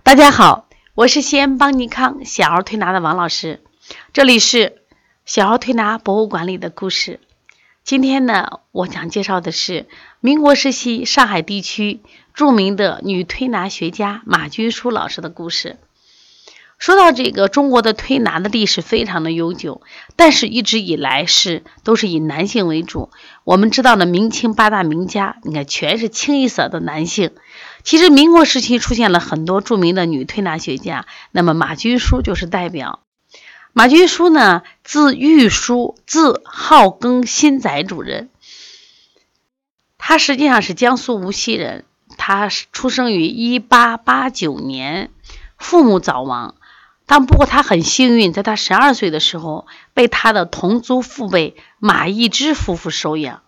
大家好，我是西安邦尼康小儿推拿的王老师，这里是小儿推拿博物馆里的故事。今天呢，我想介绍的是民国时期上海地区著名的女推拿学家马君舒老师的故事。说到这个中国的推拿的历史非常的悠久，但是一直以来是都是以男性为主。我们知道的明清八大名家，你看全是清一色的男性。其实民国时期出现了很多著名的女推拿学家，那么马君舒就是代表。马君舒呢，字玉书，字浩庚新宅主人。他实际上是江苏无锡人，他出生于一八八九年，父母早亡。但不过他很幸运，在他十二岁的时候，被他的同族父辈马义之夫妇收养。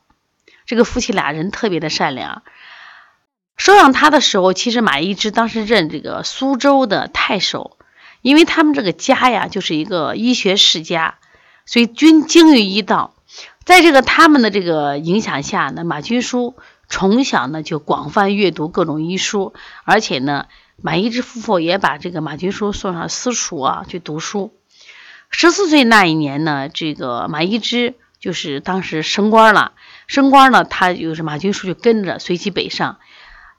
这个夫妻俩人特别的善良。收养他的时候，其实马义之当时任这个苏州的太守，因为他们这个家呀，就是一个医学世家，所以均精于医道。在这个他们的这个影响下呢，马君书从小呢就广泛阅读各种医书，而且呢，马一之夫妇也把这个马君书送上私塾啊去读书。十四岁那一年呢，这个马一之就是当时升官了，升官呢，他就是马君书就跟着随即北上。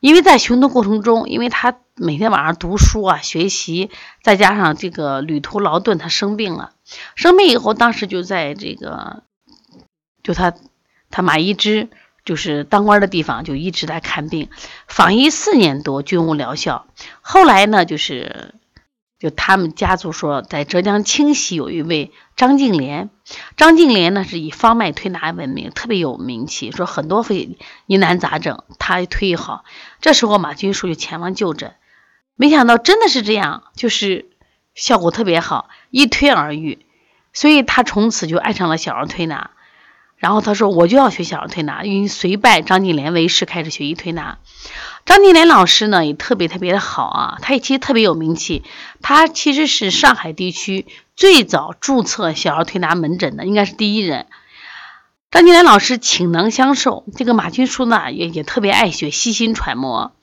因为在行动过程中，因为他每天晚上读书啊、学习，再加上这个旅途劳顿，他生病了。生病以后，当时就在这个，就他他马一之就是当官的地方，就一直在看病，访医四年多，均无疗效。后来呢，就是。就他们家族说，在浙江清溪有一位张敬莲，张敬莲呢是以方脉推拿闻名，特别有名气，说很多非疑难杂症他一推一好。这时候马君舒就前往就诊，没想到真的是这样，就是效果特别好，一推而愈，所以他从此就爱上了小儿推拿。然后他说：“我就要学小儿推拿，因为随拜张敬莲为师，开始学医推拿。张敬莲老师呢也特别特别的好啊，他也其实特别有名气。他其实是上海地区最早注册小儿推拿门诊的，应该是第一人。张敬莲老师倾囊相授，这个马君舒呢也也特别爱学，细心揣摩，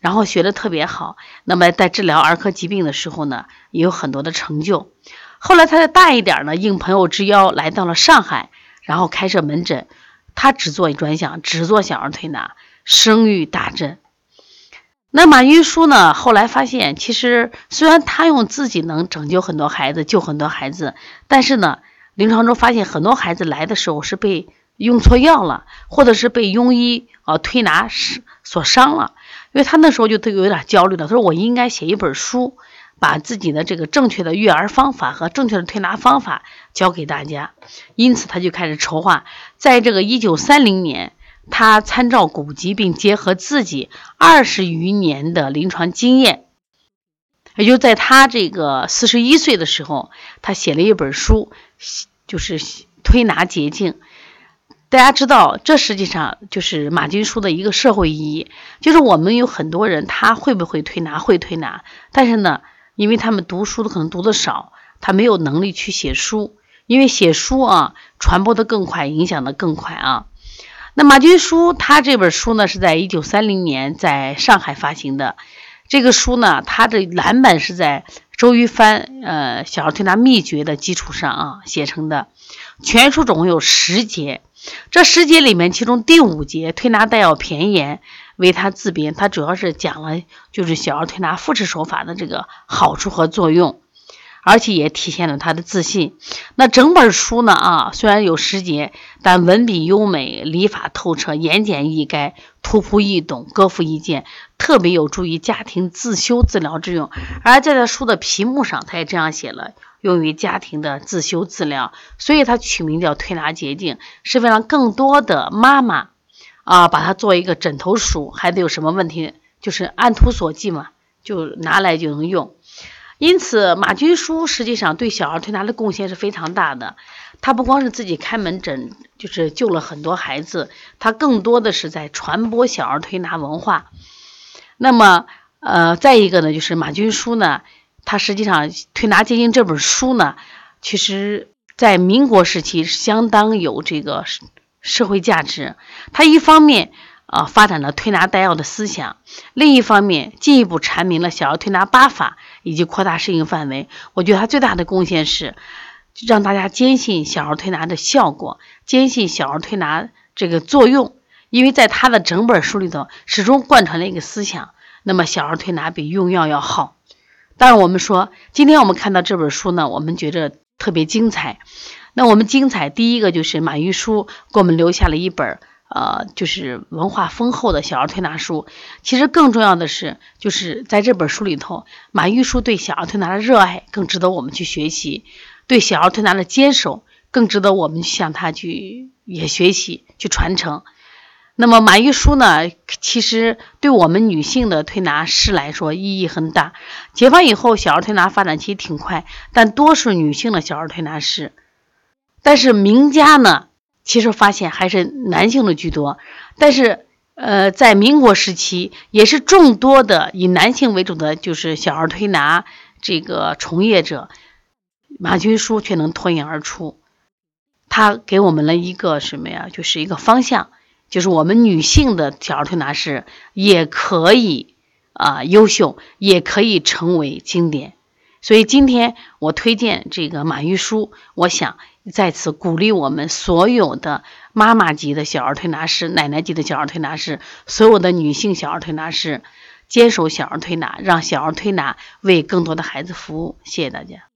然后学的特别好。那么在治疗儿科疾病的时候呢，也有很多的成就。后来他再大一点呢，应朋友之邀来到了上海。”然后开设门诊，他只做专项，只做小儿推拿，声誉大振。那马玉书呢？后来发现，其实虽然他用自己能拯救很多孩子，救很多孩子，但是呢，临床中发现很多孩子来的时候是被用错药了，或者是被庸医啊推拿是所伤了。因为他那时候就都有点焦虑了，他说：“我应该写一本书。”把自己的这个正确的育儿方法和正确的推拿方法教给大家，因此他就开始筹划。在这个一九三零年，他参照古籍，并结合自己二十余年的临床经验，也就在他这个四十一岁的时候，他写了一本书，就是推拿捷径。大家知道，这实际上就是马金书的一个社会意义，就是我们有很多人，他会不会推拿？会推拿，但是呢？因为他们读书的可能读的少，他没有能力去写书。因为写书啊，传播的更快，影响的更快啊。那马君书他这本书呢，是在一九三零年在上海发行的。这个书呢，它的蓝本是在周瑜帆呃小儿推拿秘诀的基础上啊写成的。全书总共有十节，这十节里面，其中第五节推拿带要偏言。为他自编，他主要是讲了就是小儿推拿复式手法的这个好处和作用，而且也体现了他的自信。那整本书呢啊，虽然有十节，但文笔优美，理法透彻，言简意赅，图谱易懂，歌赋易见，特别有助于家庭自修自疗之用。而在这书的皮目上，他也这样写了，用于家庭的自修自疗，所以他取名叫推拿捷径，是为了更多的妈妈。啊，把它做一个枕头书，孩子有什么问题，就是按图索骥嘛，就拿来就能用。因此，马君书实际上对小儿推拿的贡献是非常大的。他不光是自己开门诊，就是救了很多孩子，他更多的是在传播小儿推拿文化。那么，呃，再一个呢，就是马君书呢，他实际上《推拿捷径》这本书呢，其实在民国时期相当有这个。社会价值，它一方面，啊，发展了推拿带药的思想。另一方面，进一步阐明了小儿推拿八法以及扩大适应范围。我觉得他最大的贡献是让大家坚信小儿推拿的效果，坚信小儿推拿这个作用。因为在他的整本书里头，始终贯穿了一个思想：那么小儿推拿比用药要好。当然，我们说今天我们看到这本书呢，我们觉着特别精彩。那我们精彩，第一个就是马玉书给我们留下了一本。呃，就是文化丰厚的小儿推拿书。其实更重要的是，就是在这本书里头，马玉书对小儿推拿的热爱更值得我们去学习，对小儿推拿的坚守更值得我们向他去也学习去传承。那么马玉书呢，其实对我们女性的推拿师来说意义很大。解放以后，小儿推拿发展其实挺快，但多数女性的小儿推拿师，但是名家呢？其实发现还是男性的居多，但是，呃，在民国时期，也是众多的以男性为主的就是小儿推拿这个从业者，马君书却能脱颖而出。他给我们了一个什么呀？就是一个方向，就是我们女性的小儿推拿师也可以啊优秀，也可以成为经典。所以今天我推荐这个马玉书，我想在此鼓励我们所有的妈妈级的小儿推拿师、奶奶级的小儿推拿师，所有的女性小儿推拿师，坚守小儿推拿，让小儿推拿为更多的孩子服务。谢谢大家。